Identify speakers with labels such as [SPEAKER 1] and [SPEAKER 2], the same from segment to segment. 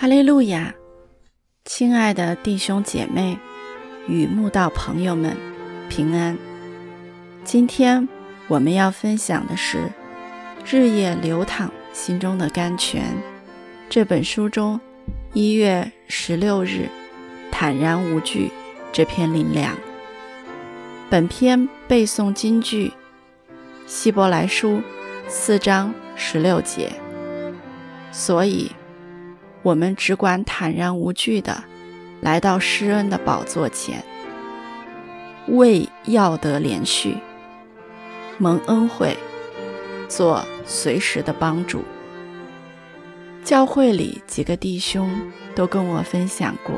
[SPEAKER 1] 哈利路亚，亲爱的弟兄姐妹与慕道朋友们，平安。今天我们要分享的是《日夜流淌心中的甘泉》这本书中一月十六日“坦然无惧”这篇灵粮。本篇背诵金句《希伯来书》四章十六节，所以。我们只管坦然无惧地来到施恩的宝座前，为要得连续蒙恩惠，做随时的帮助。教会里几个弟兄都跟我分享过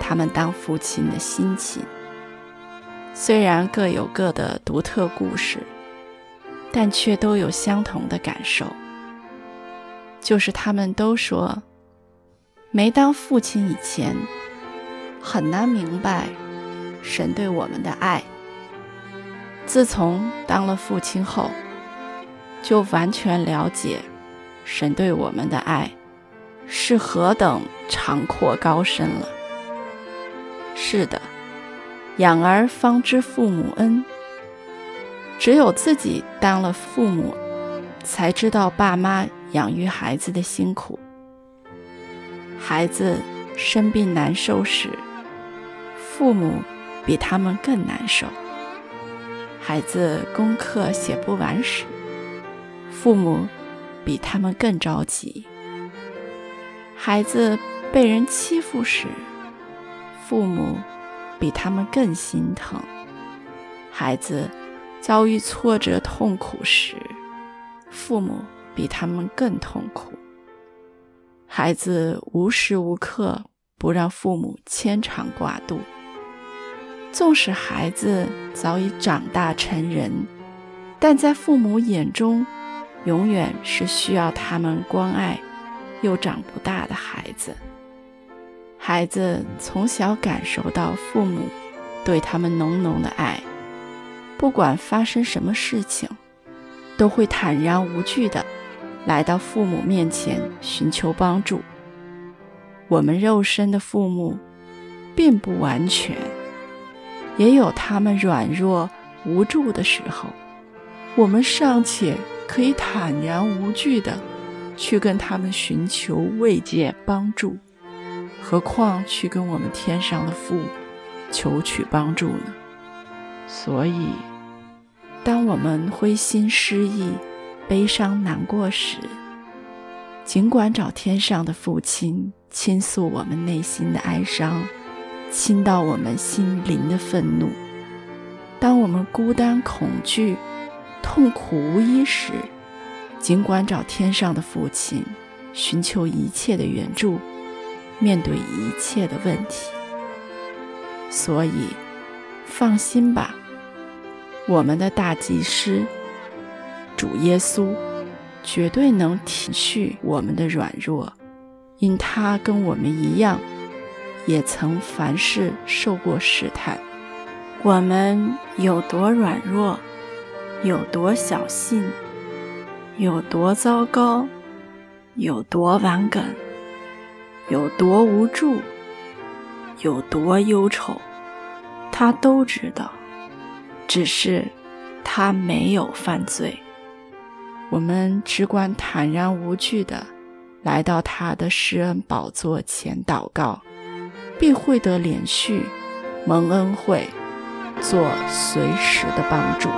[SPEAKER 1] 他们当父亲的心情，虽然各有各的独特故事，但却都有相同的感受，就是他们都说。没当父亲以前，很难明白神对我们的爱。自从当了父亲后，就完全了解神对我们的爱是何等长阔高深了。是的，养儿方知父母恩。只有自己当了父母，才知道爸妈养育孩子的辛苦。孩子生病难受时，父母比他们更难受；孩子功课写不完时，父母比他们更着急；孩子被人欺负时，父母比他们更心疼；孩子遭遇挫折痛苦时，父母比他们更痛苦。孩子无时无刻不让父母牵肠挂肚，纵使孩子早已长大成人，但在父母眼中，永远是需要他们关爱又长不大的孩子。孩子从小感受到父母对他们浓浓的爱，不管发生什么事情，都会坦然无惧的。来到父母面前寻求帮助。我们肉身的父母并不完全，也有他们软弱无助的时候。我们尚且可以坦然无惧的去跟他们寻求慰藉帮助，何况去跟我们天上的父母求取帮助呢？所以，当我们灰心失意，悲伤难过时，尽管找天上的父亲倾诉我们内心的哀伤，倾倒我们心灵的愤怒。当我们孤单、恐惧、痛苦无依时，尽管找天上的父亲寻求一切的援助，面对一切的问题。所以，放心吧，我们的大祭司。主耶稣绝对能体恤我们的软弱，因他跟我们一样，也曾凡事受过试探。我们有多软弱，有多小心，有多糟糕，有多顽梗，有多无助，有多忧愁，他都知道，只是他没有犯罪。我们只管坦然无惧地来到他的施恩宝座前祷告，必会得连续蒙恩惠，做随时的帮助。